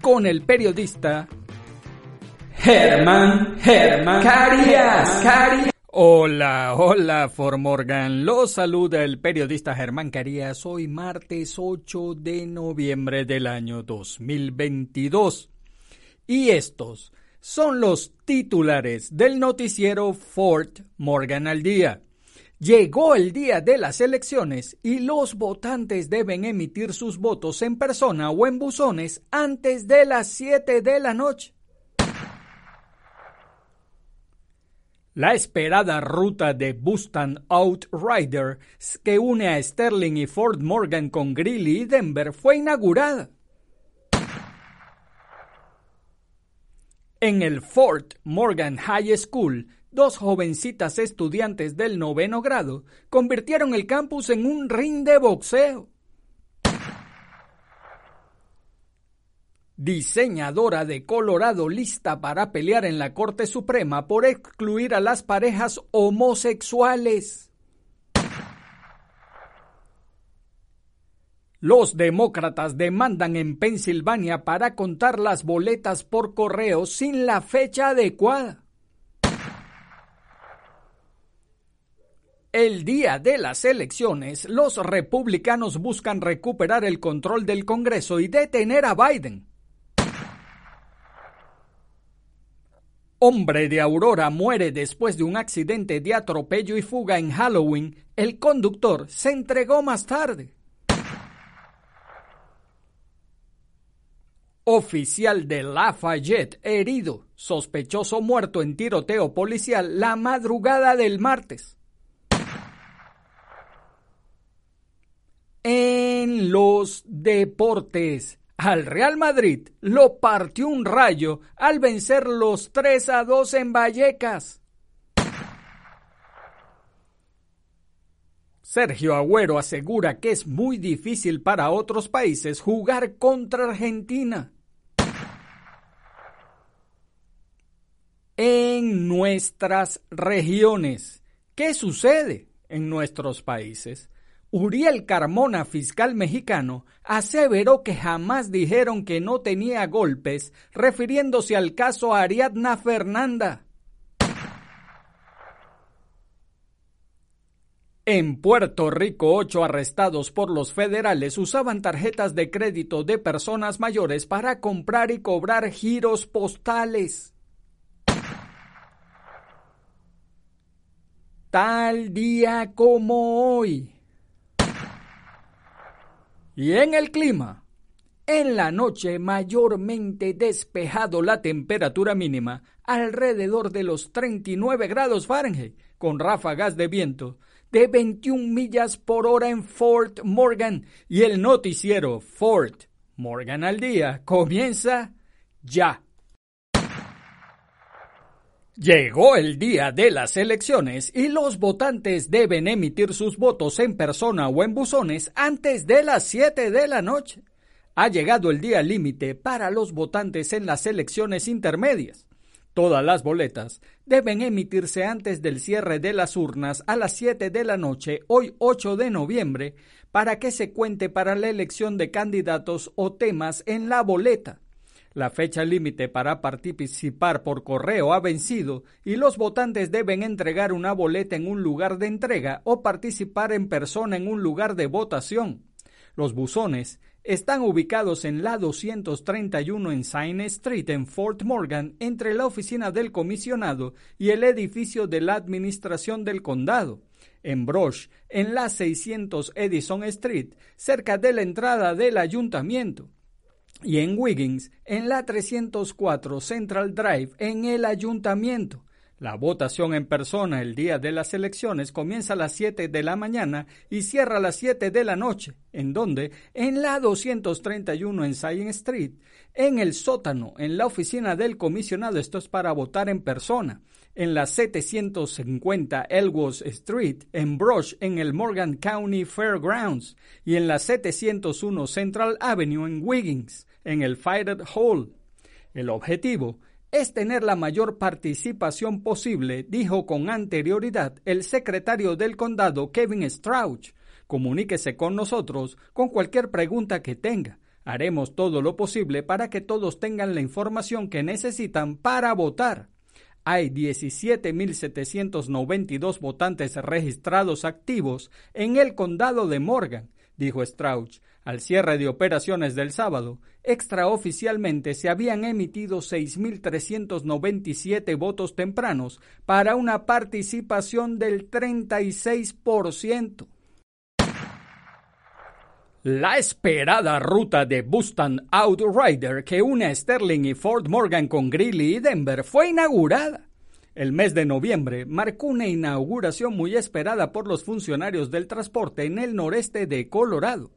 con el periodista Germán Germán Carías. Carías. Hola, hola, Formorgan. Los saluda el periodista Germán Carías. Hoy martes 8 de noviembre del año 2022. Y estos son los titulares del noticiero Fort Morgan al día. Llegó el día de las elecciones y los votantes deben emitir sus votos en persona o en buzones antes de las 7 de la noche. La esperada ruta de Bustan Outrider que une a Sterling y Fort Morgan con Greeley y Denver fue inaugurada. En el Fort Morgan High School, dos jovencitas estudiantes del noveno grado convirtieron el campus en un ring de boxeo. diseñadora de Colorado lista para pelear en la Corte Suprema por excluir a las parejas homosexuales. Los demócratas demandan en Pensilvania para contar las boletas por correo sin la fecha adecuada. El día de las elecciones, los republicanos buscan recuperar el control del Congreso y detener a Biden. Hombre de Aurora muere después de un accidente de atropello y fuga en Halloween. El conductor se entregó más tarde. Oficial de Lafayette herido, sospechoso muerto en tiroteo policial la madrugada del martes. Los deportes, al Real Madrid lo partió un rayo al vencer los 3 a 2 en Vallecas. Sergio Agüero asegura que es muy difícil para otros países jugar contra Argentina. En nuestras regiones, ¿qué sucede en nuestros países? Uriel Carmona, fiscal mexicano, aseveró que jamás dijeron que no tenía golpes, refiriéndose al caso Ariadna Fernanda. En Puerto Rico, ocho arrestados por los federales usaban tarjetas de crédito de personas mayores para comprar y cobrar giros postales. Tal día como hoy. Y en el clima, en la noche mayormente despejado la temperatura mínima alrededor de los 39 grados Fahrenheit, con ráfagas de viento de 21 millas por hora en Fort Morgan y el noticiero Fort Morgan al día comienza ya. Llegó el día de las elecciones y los votantes deben emitir sus votos en persona o en buzones antes de las 7 de la noche. Ha llegado el día límite para los votantes en las elecciones intermedias. Todas las boletas deben emitirse antes del cierre de las urnas a las 7 de la noche, hoy 8 de noviembre, para que se cuente para la elección de candidatos o temas en la boleta. La fecha límite para participar por correo ha vencido y los votantes deben entregar una boleta en un lugar de entrega o participar en persona en un lugar de votación. Los buzones están ubicados en la 231 en Saint Street en Fort Morgan, entre la oficina del comisionado y el edificio de la administración del condado. En Brosh, en la 600 Edison Street, cerca de la entrada del ayuntamiento. Y en Wiggins, en la 304 Central Drive, en el ayuntamiento. La votación en persona el día de las elecciones comienza a las 7 de la mañana y cierra a las 7 de la noche, en donde, en la 231 en Science Street, en el sótano, en la oficina del comisionado, esto es para votar en persona, en la 750 Elwood Street, en Brush, en el Morgan County Fairgrounds, y en la 701 Central Avenue en Wiggins, en el Fire Hall. El objetivo es tener la mayor participación posible, dijo con anterioridad el secretario del condado Kevin Strauch. Comuníquese con nosotros con cualquier pregunta que tenga. Haremos todo lo posible para que todos tengan la información que necesitan para votar. Hay 17.792 votantes registrados activos en el condado de Morgan, dijo Strauch, al cierre de operaciones del sábado, extraoficialmente se habían emitido 6.397 votos tempranos para una participación del 36%. La esperada ruta de Bustan Outrider que une a Sterling y Fort Morgan con Greeley y Denver fue inaugurada. El mes de noviembre marcó una inauguración muy esperada por los funcionarios del transporte en el noreste de Colorado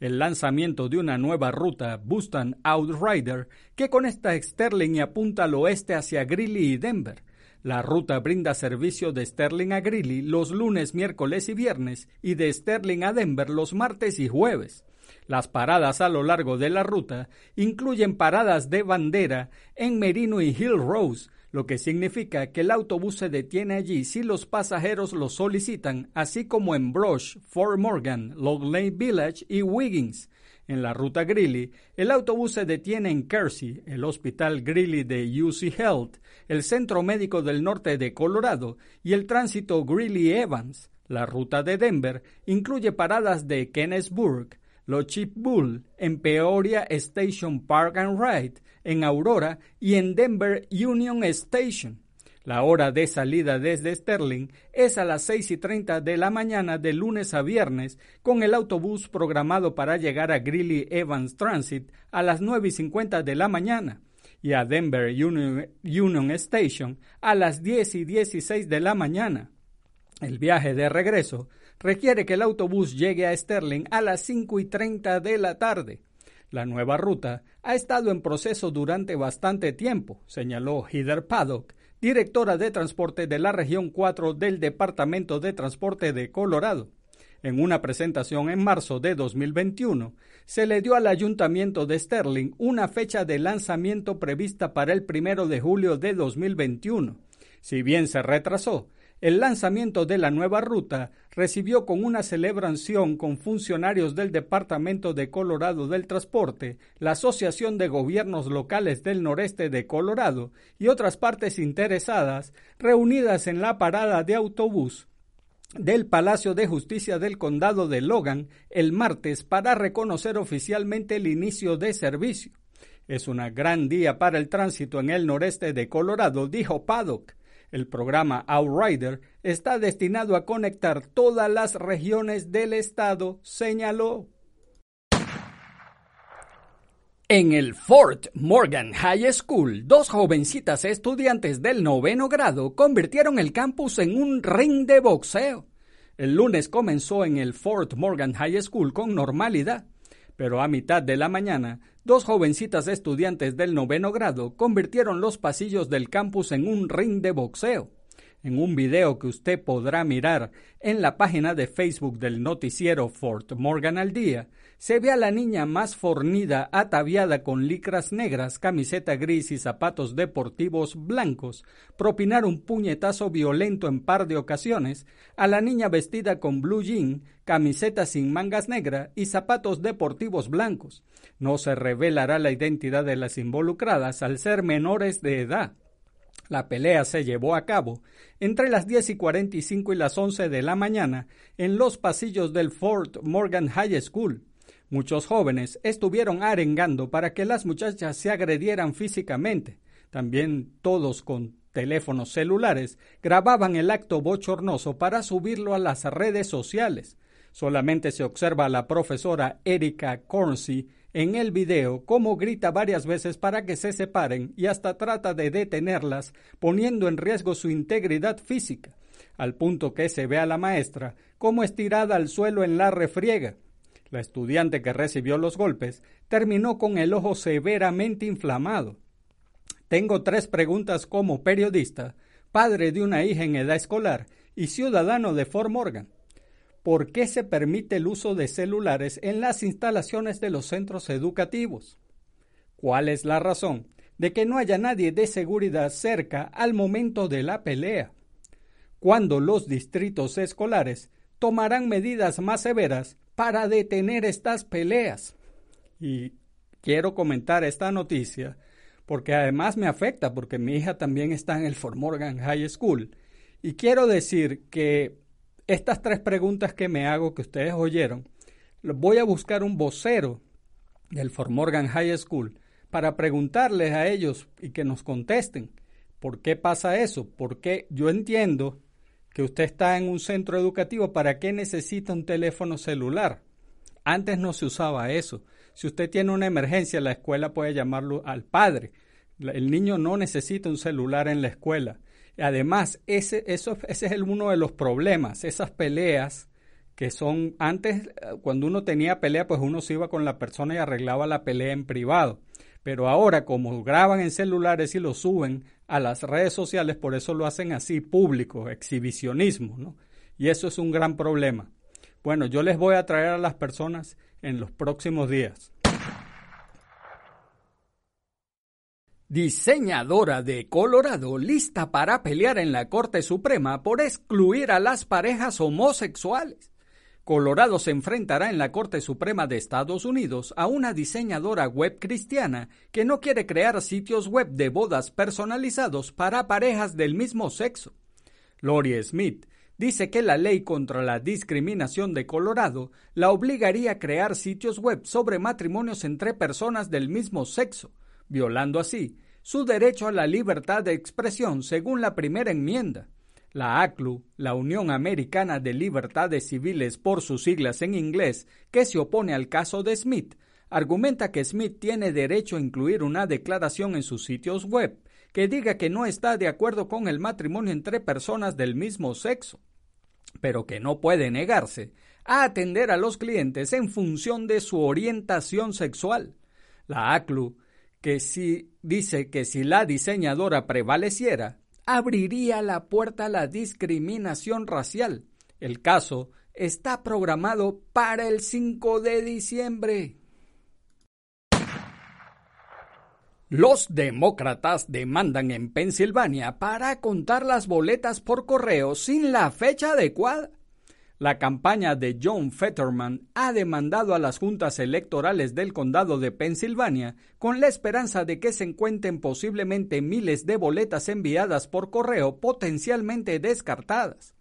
el lanzamiento de una nueva ruta Bustan Outrider que conecta Sterling y apunta al oeste hacia Greeley y Denver. La ruta brinda servicio de Sterling a Greeley los lunes, miércoles y viernes y de Sterling a Denver los martes y jueves. Las paradas a lo largo de la ruta incluyen paradas de bandera en Merino y Hill Rose, lo que significa que el autobús se detiene allí si los pasajeros lo solicitan, así como en Brush, Fort Morgan, Log Lake Village y Wiggins. En la ruta Greeley, el autobús se detiene en Kersey, el Hospital Greeley de UC Health, el Centro Médico del Norte de Colorado y el tránsito Greeley-Evans. La ruta de Denver incluye paradas de Kennesburg, Lo Chip Bull, en Peoria Station Park and Ride, en Aurora y en Denver Union Station. La hora de salida desde Sterling es a las 6 y 30 de la mañana de lunes a viernes, con el autobús programado para llegar a Greeley Evans Transit a las 9 y 50 de la mañana y a Denver Union, Union Station a las 10 y 16 de la mañana. El viaje de regreso requiere que el autobús llegue a Sterling a las 5 y 30 de la tarde. La nueva ruta ha estado en proceso durante bastante tiempo, señaló Heather Paddock, directora de transporte de la región 4 del Departamento de Transporte de Colorado. En una presentación en marzo de 2021, se le dio al Ayuntamiento de Sterling una fecha de lanzamiento prevista para el primero de julio de 2021. Si bien se retrasó, el lanzamiento de la nueva ruta recibió con una celebración con funcionarios del Departamento de Colorado del Transporte, la Asociación de Gobiernos Locales del Noreste de Colorado y otras partes interesadas reunidas en la parada de autobús del Palacio de Justicia del Condado de Logan el martes para reconocer oficialmente el inicio de servicio. Es un gran día para el tránsito en el noreste de Colorado, dijo Paddock. El programa Outrider está destinado a conectar todas las regiones del estado, señaló. En el Fort Morgan High School, dos jovencitas estudiantes del noveno grado convirtieron el campus en un ring de boxeo. El lunes comenzó en el Fort Morgan High School con normalidad pero a mitad de la mañana, dos jovencitas estudiantes del noveno grado convirtieron los pasillos del campus en un ring de boxeo. En un video que usted podrá mirar en la página de Facebook del noticiero Fort Morgan al día, se ve a la niña más fornida ataviada con licras negras, camiseta gris y zapatos deportivos blancos, propinar un puñetazo violento en par de ocasiones, a la niña vestida con blue jean, camiseta sin mangas negras y zapatos deportivos blancos. No se revelará la identidad de las involucradas al ser menores de edad. La pelea se llevó a cabo entre las 10 y 45 y las 11 de la mañana en los pasillos del Fort Morgan High School. Muchos jóvenes estuvieron arengando para que las muchachas se agredieran físicamente. También todos con teléfonos celulares grababan el acto bochornoso para subirlo a las redes sociales. Solamente se observa a la profesora Erika Cornsey en el video cómo grita varias veces para que se separen y hasta trata de detenerlas, poniendo en riesgo su integridad física, al punto que se ve a la maestra como estirada al suelo en la refriega. La estudiante que recibió los golpes terminó con el ojo severamente inflamado. Tengo tres preguntas como periodista, padre de una hija en edad escolar y ciudadano de Fort Morgan. ¿Por qué se permite el uso de celulares en las instalaciones de los centros educativos? ¿Cuál es la razón de que no haya nadie de seguridad cerca al momento de la pelea? ¿Cuándo los distritos escolares tomarán medidas más severas para detener estas peleas? Y quiero comentar esta noticia porque además me afecta porque mi hija también está en el Fort Morgan High School. Y quiero decir que estas tres preguntas que me hago, que ustedes oyeron, voy a buscar un vocero del Fort Morgan High School para preguntarles a ellos y que nos contesten por qué pasa eso, porque yo entiendo que usted está en un centro educativo, ¿para qué necesita un teléfono celular? Antes no se usaba eso. Si usted tiene una emergencia, la escuela puede llamarlo al padre. El niño no necesita un celular en la escuela. Además, ese, eso, ese es uno de los problemas, esas peleas que son antes, cuando uno tenía pelea, pues uno se iba con la persona y arreglaba la pelea en privado. Pero ahora, como graban en celulares y lo suben a las redes sociales, por eso lo hacen así, público, exhibicionismo, ¿no? Y eso es un gran problema. Bueno, yo les voy a traer a las personas en los próximos días. Diseñadora de Colorado lista para pelear en la Corte Suprema por excluir a las parejas homosexuales. Colorado se enfrentará en la Corte Suprema de Estados Unidos a una diseñadora web cristiana que no quiere crear sitios web de bodas personalizados para parejas del mismo sexo. Lori Smith dice que la ley contra la discriminación de Colorado la obligaría a crear sitios web sobre matrimonios entre personas del mismo sexo violando así su derecho a la libertad de expresión según la primera enmienda. La ACLU, la Unión Americana de Libertades Civiles por sus siglas en inglés, que se opone al caso de Smith, argumenta que Smith tiene derecho a incluir una declaración en sus sitios web que diga que no está de acuerdo con el matrimonio entre personas del mismo sexo, pero que no puede negarse a atender a los clientes en función de su orientación sexual. La ACLU que si dice que si la diseñadora prevaleciera, abriría la puerta a la discriminación racial. El caso está programado para el 5 de diciembre. Los demócratas demandan en Pensilvania para contar las boletas por correo sin la fecha adecuada. La campaña de John Fetterman ha demandado a las juntas electorales del condado de Pensilvania con la esperanza de que se encuentren posiblemente miles de boletas enviadas por correo potencialmente descartadas.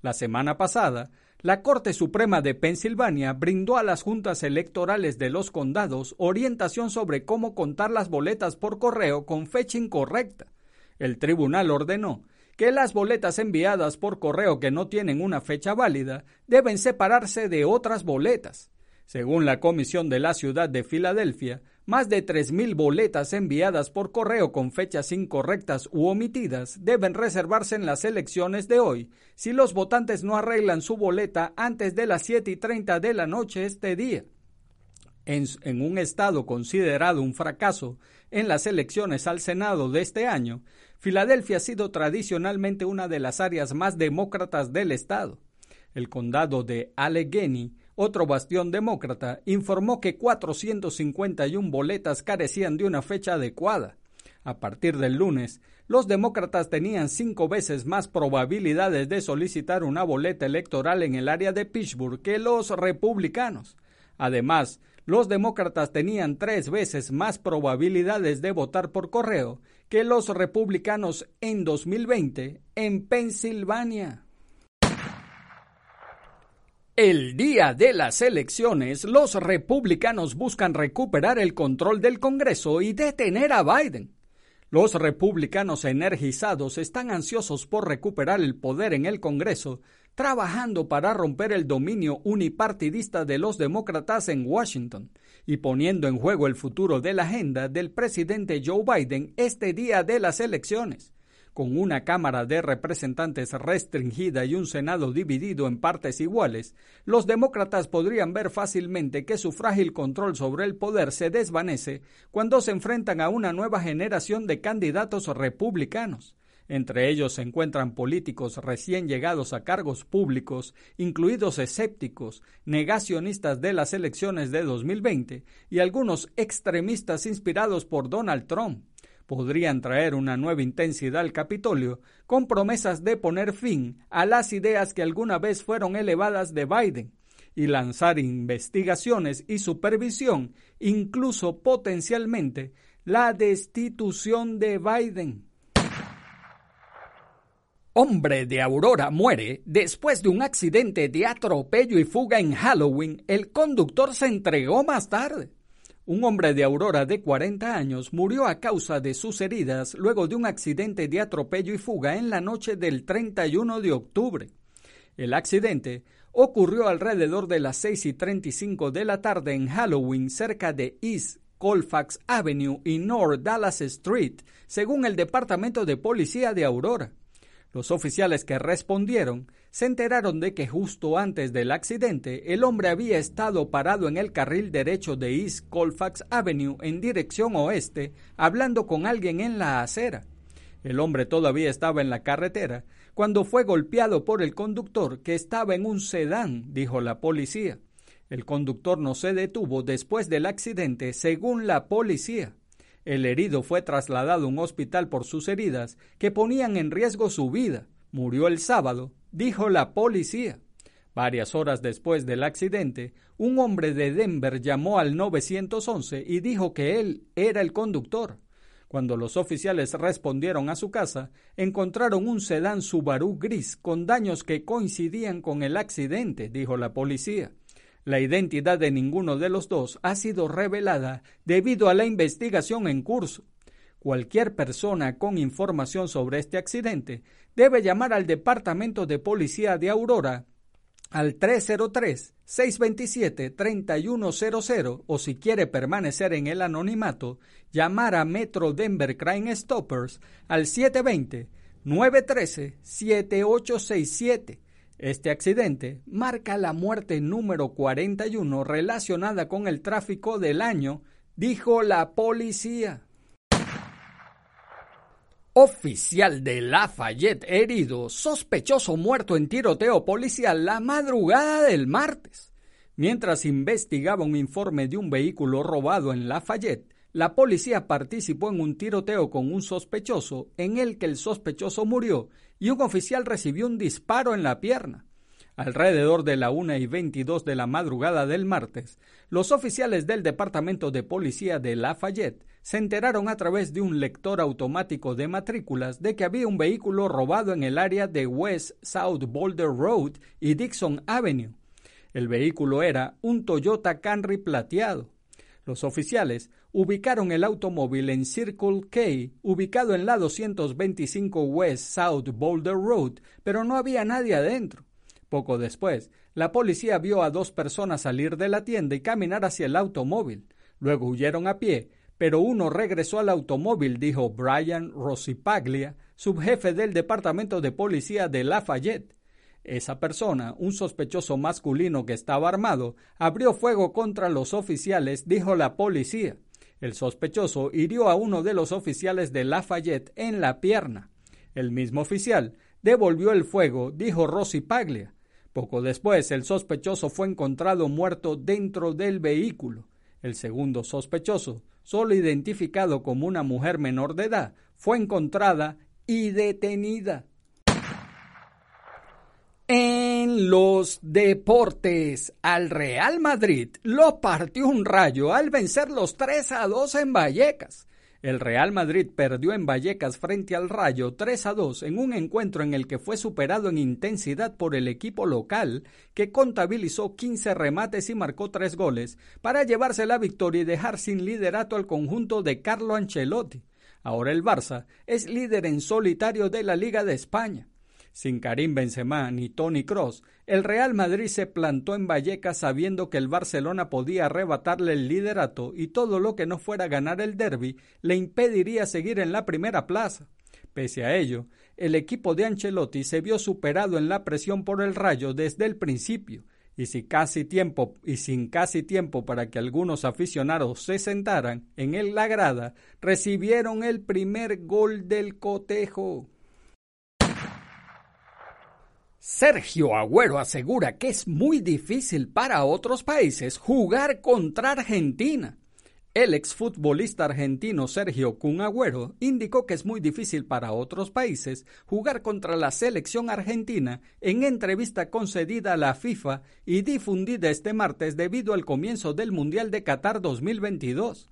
La semana pasada, la Corte Suprema de Pensilvania brindó a las juntas electorales de los condados orientación sobre cómo contar las boletas por correo con fecha incorrecta. El tribunal ordenó que las boletas enviadas por correo que no tienen una fecha válida deben separarse de otras boletas. Según la Comisión de la Ciudad de Filadelfia, más de 3.000 boletas enviadas por correo con fechas incorrectas u omitidas deben reservarse en las elecciones de hoy si los votantes no arreglan su boleta antes de las 7 y 30 de la noche este día. En, en, un estado considerado un fracaso en las elecciones al Senado de este año, Filadelfia ha sido tradicionalmente una de las áreas más demócratas del estado. El condado de Allegheny, otro bastión demócrata, informó que 451 boletas carecían de una fecha adecuada. A partir del lunes, los demócratas tenían cinco veces más probabilidades de solicitar una boleta electoral en el área de Pittsburgh que los republicanos. Además, los demócratas tenían tres veces más probabilidades de votar por correo que los republicanos en 2020 en Pensilvania. El día de las elecciones, los republicanos buscan recuperar el control del Congreso y detener a Biden. Los republicanos energizados están ansiosos por recuperar el poder en el Congreso, trabajando para romper el dominio unipartidista de los demócratas en Washington y poniendo en juego el futuro de la agenda del presidente Joe Biden este día de las elecciones con una Cámara de Representantes restringida y un Senado dividido en partes iguales, los demócratas podrían ver fácilmente que su frágil control sobre el poder se desvanece cuando se enfrentan a una nueva generación de candidatos republicanos. Entre ellos se encuentran políticos recién llegados a cargos públicos, incluidos escépticos, negacionistas de las elecciones de 2020 y algunos extremistas inspirados por Donald Trump podrían traer una nueva intensidad al Capitolio con promesas de poner fin a las ideas que alguna vez fueron elevadas de Biden y lanzar investigaciones y supervisión, incluso potencialmente la destitución de Biden. Hombre de Aurora muere después de un accidente de atropello y fuga en Halloween. El conductor se entregó más tarde. Un hombre de Aurora de 40 años murió a causa de sus heridas luego de un accidente de atropello y fuga en la noche del 31 de octubre. El accidente ocurrió alrededor de las 6 y 35 de la tarde en Halloween cerca de East Colfax Avenue y North Dallas Street, según el Departamento de Policía de Aurora. Los oficiales que respondieron se enteraron de que justo antes del accidente el hombre había estado parado en el carril derecho de East Colfax Avenue en dirección oeste, hablando con alguien en la acera. El hombre todavía estaba en la carretera cuando fue golpeado por el conductor que estaba en un sedán, dijo la policía. El conductor no se detuvo después del accidente, según la policía. El herido fue trasladado a un hospital por sus heridas que ponían en riesgo su vida. Murió el sábado, dijo la policía. Varias horas después del accidente, un hombre de Denver llamó al 911 y dijo que él era el conductor. Cuando los oficiales respondieron a su casa, encontraron un sedán Subaru gris con daños que coincidían con el accidente, dijo la policía. La identidad de ninguno de los dos ha sido revelada debido a la investigación en curso. Cualquier persona con información sobre este accidente debe llamar al Departamento de Policía de Aurora al 303-627-3100 o si quiere permanecer en el anonimato, llamar a Metro Denver Crime Stoppers al 720-913-7867 este accidente marca la muerte número 41 relacionada con el tráfico del año, dijo la policía. Oficial de Lafayette herido, sospechoso muerto en tiroteo policial la madrugada del martes. Mientras investigaba un informe de un vehículo robado en Lafayette, la policía participó en un tiroteo con un sospechoso en el que el sospechoso murió y un oficial recibió un disparo en la pierna. Alrededor de la una y veintidós de la madrugada del martes, los oficiales del Departamento de Policía de Lafayette se enteraron a través de un lector automático de matrículas de que había un vehículo robado en el área de West South Boulder Road y Dixon Avenue. El vehículo era un Toyota Camry plateado. Los oficiales ubicaron el automóvil en Circle K, ubicado en la 225 West South Boulder Road, pero no había nadie adentro. Poco después, la policía vio a dos personas salir de la tienda y caminar hacia el automóvil. Luego huyeron a pie, pero uno regresó al automóvil, dijo Brian Rossipaglia, subjefe del Departamento de Policía de Lafayette. Esa persona, un sospechoso masculino que estaba armado, abrió fuego contra los oficiales, dijo la policía. El sospechoso hirió a uno de los oficiales de Lafayette en la pierna. El mismo oficial devolvió el fuego, dijo Rossi Paglia. Poco después, el sospechoso fue encontrado muerto dentro del vehículo. El segundo sospechoso, solo identificado como una mujer menor de edad, fue encontrada y detenida. Los deportes, al Real Madrid lo partió un rayo al vencer los 3 a 2 en Vallecas. El Real Madrid perdió en Vallecas frente al Rayo 3 a 2 en un encuentro en el que fue superado en intensidad por el equipo local, que contabilizó 15 remates y marcó 3 goles, para llevarse la victoria y dejar sin liderato al conjunto de Carlo Ancelotti. Ahora el Barça es líder en solitario de la Liga de España. Sin Karim Benzema ni Tony Cross, el Real Madrid se plantó en Vallecas sabiendo que el Barcelona podía arrebatarle el liderato y todo lo que no fuera ganar el derby le impediría seguir en la primera plaza. Pese a ello, el equipo de Ancelotti se vio superado en la presión por el Rayo desde el principio, y, si casi tiempo, y sin casi tiempo para que algunos aficionados se sentaran en la grada, recibieron el primer gol del cotejo. Sergio Agüero asegura que es muy difícil para otros países jugar contra Argentina. El exfutbolista argentino Sergio Kun Agüero indicó que es muy difícil para otros países jugar contra la selección argentina en entrevista concedida a la FIFA y difundida este martes debido al comienzo del Mundial de Qatar 2022.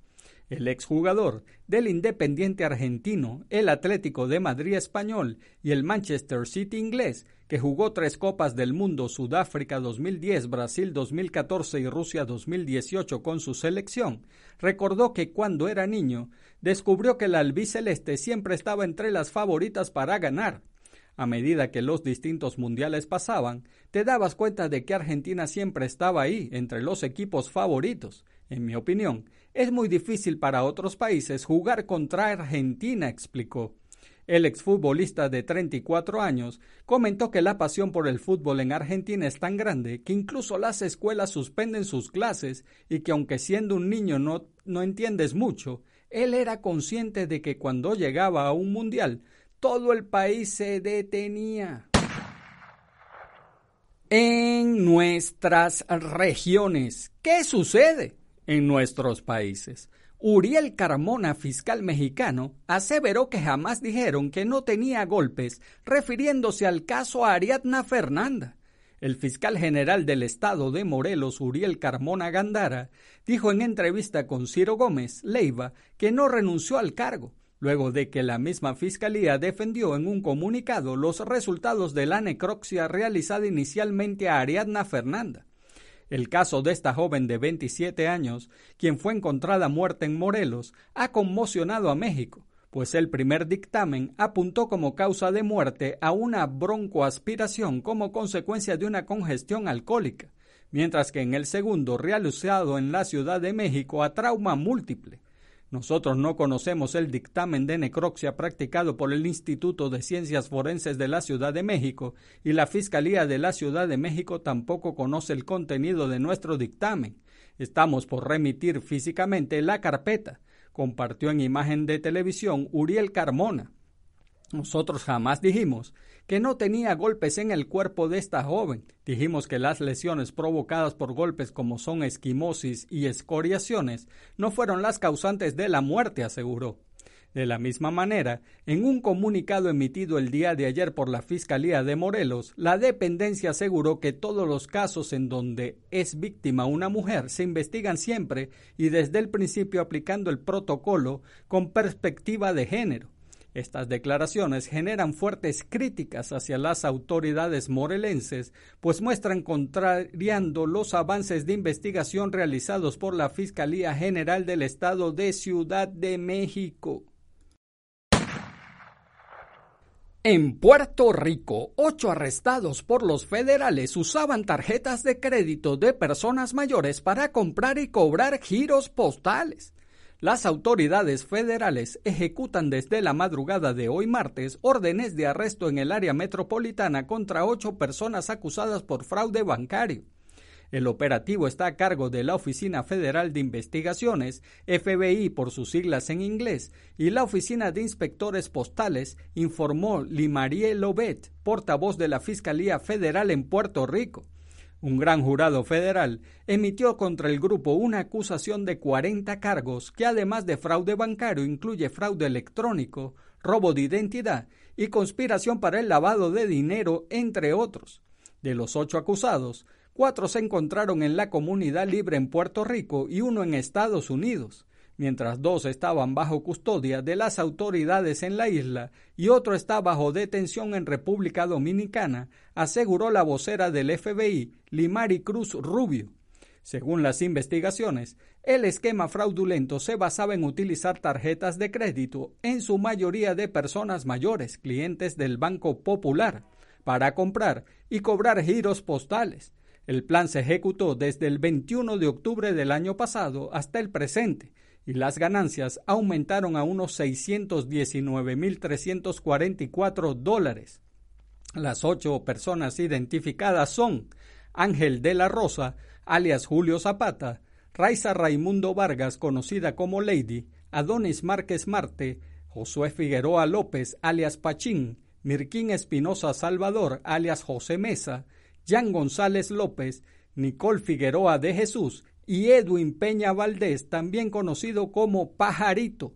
El exjugador del Independiente argentino, el Atlético de Madrid español y el Manchester City inglés, que jugó tres Copas del Mundo Sudáfrica 2010, Brasil 2014 y Rusia 2018 con su selección, recordó que cuando era niño descubrió que el albiceleste siempre estaba entre las favoritas para ganar. A medida que los distintos mundiales pasaban, te dabas cuenta de que Argentina siempre estaba ahí, entre los equipos favoritos. En mi opinión, es muy difícil para otros países jugar contra Argentina, explicó. El exfutbolista de 34 años comentó que la pasión por el fútbol en Argentina es tan grande que incluso las escuelas suspenden sus clases y que aunque siendo un niño no, no entiendes mucho, él era consciente de que cuando llegaba a un mundial todo el país se detenía. En nuestras regiones, ¿qué sucede? En nuestros países. Uriel Carmona, fiscal mexicano, aseveró que jamás dijeron que no tenía golpes, refiriéndose al caso Ariadna Fernanda. El fiscal general del estado de Morelos, Uriel Carmona Gandara, dijo en entrevista con Ciro Gómez Leiva que no renunció al cargo, luego de que la misma fiscalía defendió en un comunicado los resultados de la necropsia realizada inicialmente a Ariadna Fernanda. El caso de esta joven de 27 años, quien fue encontrada muerta en Morelos, ha conmocionado a México, pues el primer dictamen apuntó como causa de muerte a una broncoaspiración como consecuencia de una congestión alcohólica, mientras que en el segundo, realizado en la Ciudad de México, a trauma múltiple. Nosotros no conocemos el dictamen de necropsia practicado por el Instituto de Ciencias Forenses de la Ciudad de México y la Fiscalía de la Ciudad de México tampoco conoce el contenido de nuestro dictamen. Estamos por remitir físicamente la carpeta, compartió en imagen de televisión Uriel Carmona. Nosotros jamás dijimos que no tenía golpes en el cuerpo de esta joven. Dijimos que las lesiones provocadas por golpes como son esquimosis y escoriaciones no fueron las causantes de la muerte, aseguró. De la misma manera, en un comunicado emitido el día de ayer por la Fiscalía de Morelos, la dependencia aseguró que todos los casos en donde es víctima una mujer se investigan siempre y desde el principio aplicando el protocolo con perspectiva de género. Estas declaraciones generan fuertes críticas hacia las autoridades morelenses, pues muestran contrariando los avances de investigación realizados por la Fiscalía General del Estado de Ciudad de México. En Puerto Rico, ocho arrestados por los federales usaban tarjetas de crédito de personas mayores para comprar y cobrar giros postales. Las autoridades federales ejecutan desde la madrugada de hoy martes órdenes de arresto en el área metropolitana contra ocho personas acusadas por fraude bancario. El operativo está a cargo de la Oficina Federal de Investigaciones, FBI por sus siglas en inglés, y la Oficina de Inspectores Postales, informó Limarie Lobet, portavoz de la Fiscalía Federal en Puerto Rico. Un gran jurado federal emitió contra el grupo una acusación de 40 cargos que además de fraude bancario incluye fraude electrónico, robo de identidad y conspiración para el lavado de dinero, entre otros. De los ocho acusados, cuatro se encontraron en la comunidad libre en Puerto Rico y uno en Estados Unidos mientras dos estaban bajo custodia de las autoridades en la isla y otro está bajo detención en República Dominicana, aseguró la vocera del FBI, Limari Cruz Rubio. Según las investigaciones, el esquema fraudulento se basaba en utilizar tarjetas de crédito, en su mayoría de personas mayores, clientes del Banco Popular, para comprar y cobrar giros postales. El plan se ejecutó desde el 21 de octubre del año pasado hasta el presente y las ganancias aumentaron a unos 619.344 dólares. Las ocho personas identificadas son Ángel de la Rosa, alias Julio Zapata, Raiza Raimundo Vargas, conocida como Lady, Adonis Márquez Marte, Josué Figueroa López, alias Pachín, Mirquín Espinosa Salvador, alias José Mesa, Jan González López, Nicole Figueroa de Jesús y Edwin Peña Valdés, también conocido como Pajarito.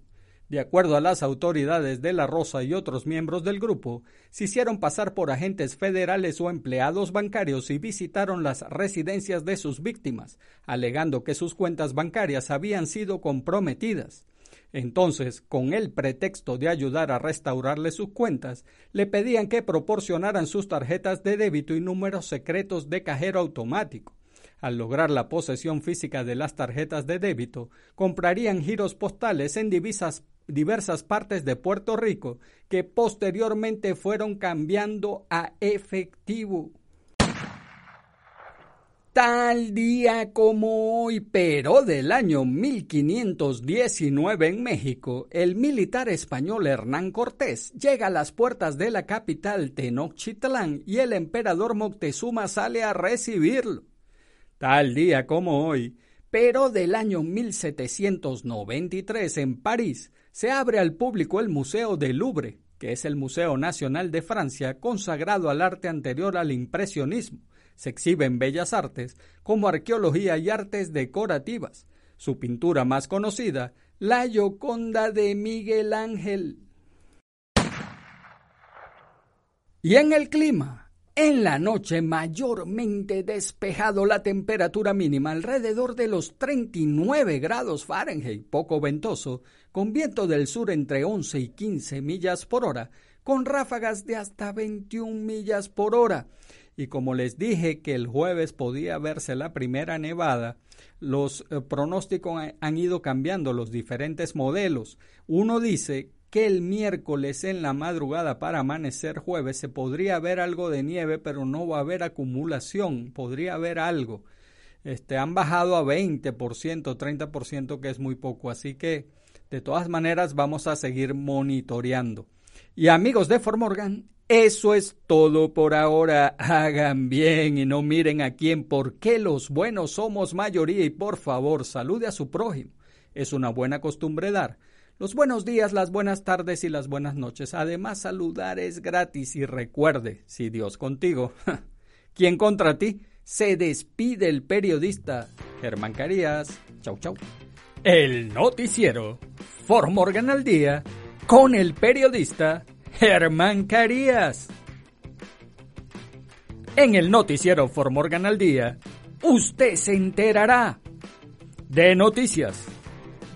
De acuerdo a las autoridades de La Rosa y otros miembros del grupo, se hicieron pasar por agentes federales o empleados bancarios y visitaron las residencias de sus víctimas, alegando que sus cuentas bancarias habían sido comprometidas. Entonces, con el pretexto de ayudar a restaurarle sus cuentas, le pedían que proporcionaran sus tarjetas de débito y números secretos de cajero automático. Al lograr la posesión física de las tarjetas de débito, comprarían giros postales en diversas partes de Puerto Rico que posteriormente fueron cambiando a efectivo tal día como hoy, pero del año 1519 en México, el militar español Hernán Cortés llega a las puertas de la capital Tenochtitlán y el emperador Moctezuma sale a recibirlo. Tal día como hoy, pero del año 1793 en París, se abre al público el Museo del Louvre, que es el Museo Nacional de Francia consagrado al arte anterior al impresionismo se exhibe en Bellas Artes como arqueología y artes decorativas. Su pintura más conocida, la Gioconda de Miguel Ángel. Y en el clima, en la noche mayormente despejado, la temperatura mínima alrededor de los 39 grados Fahrenheit, poco ventoso, con viento del sur entre 11 y 15 millas por hora, con ráfagas de hasta 21 millas por hora. Y como les dije que el jueves podía verse la primera nevada, los eh, pronósticos han ido cambiando, los diferentes modelos. Uno dice que el miércoles en la madrugada para amanecer jueves se podría ver algo de nieve, pero no va a haber acumulación, podría haber algo. Este, han bajado a 20%, 30%, que es muy poco, así que de todas maneras vamos a seguir monitoreando. Y amigos de Formorgan, eso es todo por ahora. Hagan bien y no miren a quién, porque los buenos somos mayoría y por favor salude a su prójimo. Es una buena costumbre dar. Los buenos días, las buenas tardes y las buenas noches. Además, saludar es gratis y recuerde, si Dios contigo, ¿quién contra ti? Se despide el periodista Germán Carías. Chau, chau. El noticiero Formorgan al día con el periodista Germán Carías. En el noticiero Formorgan al día, usted se enterará de noticias,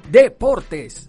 deportes,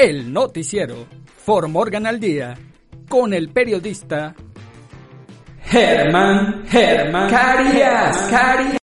El noticiero Formorgan al Día con el periodista Germán Germán Carías.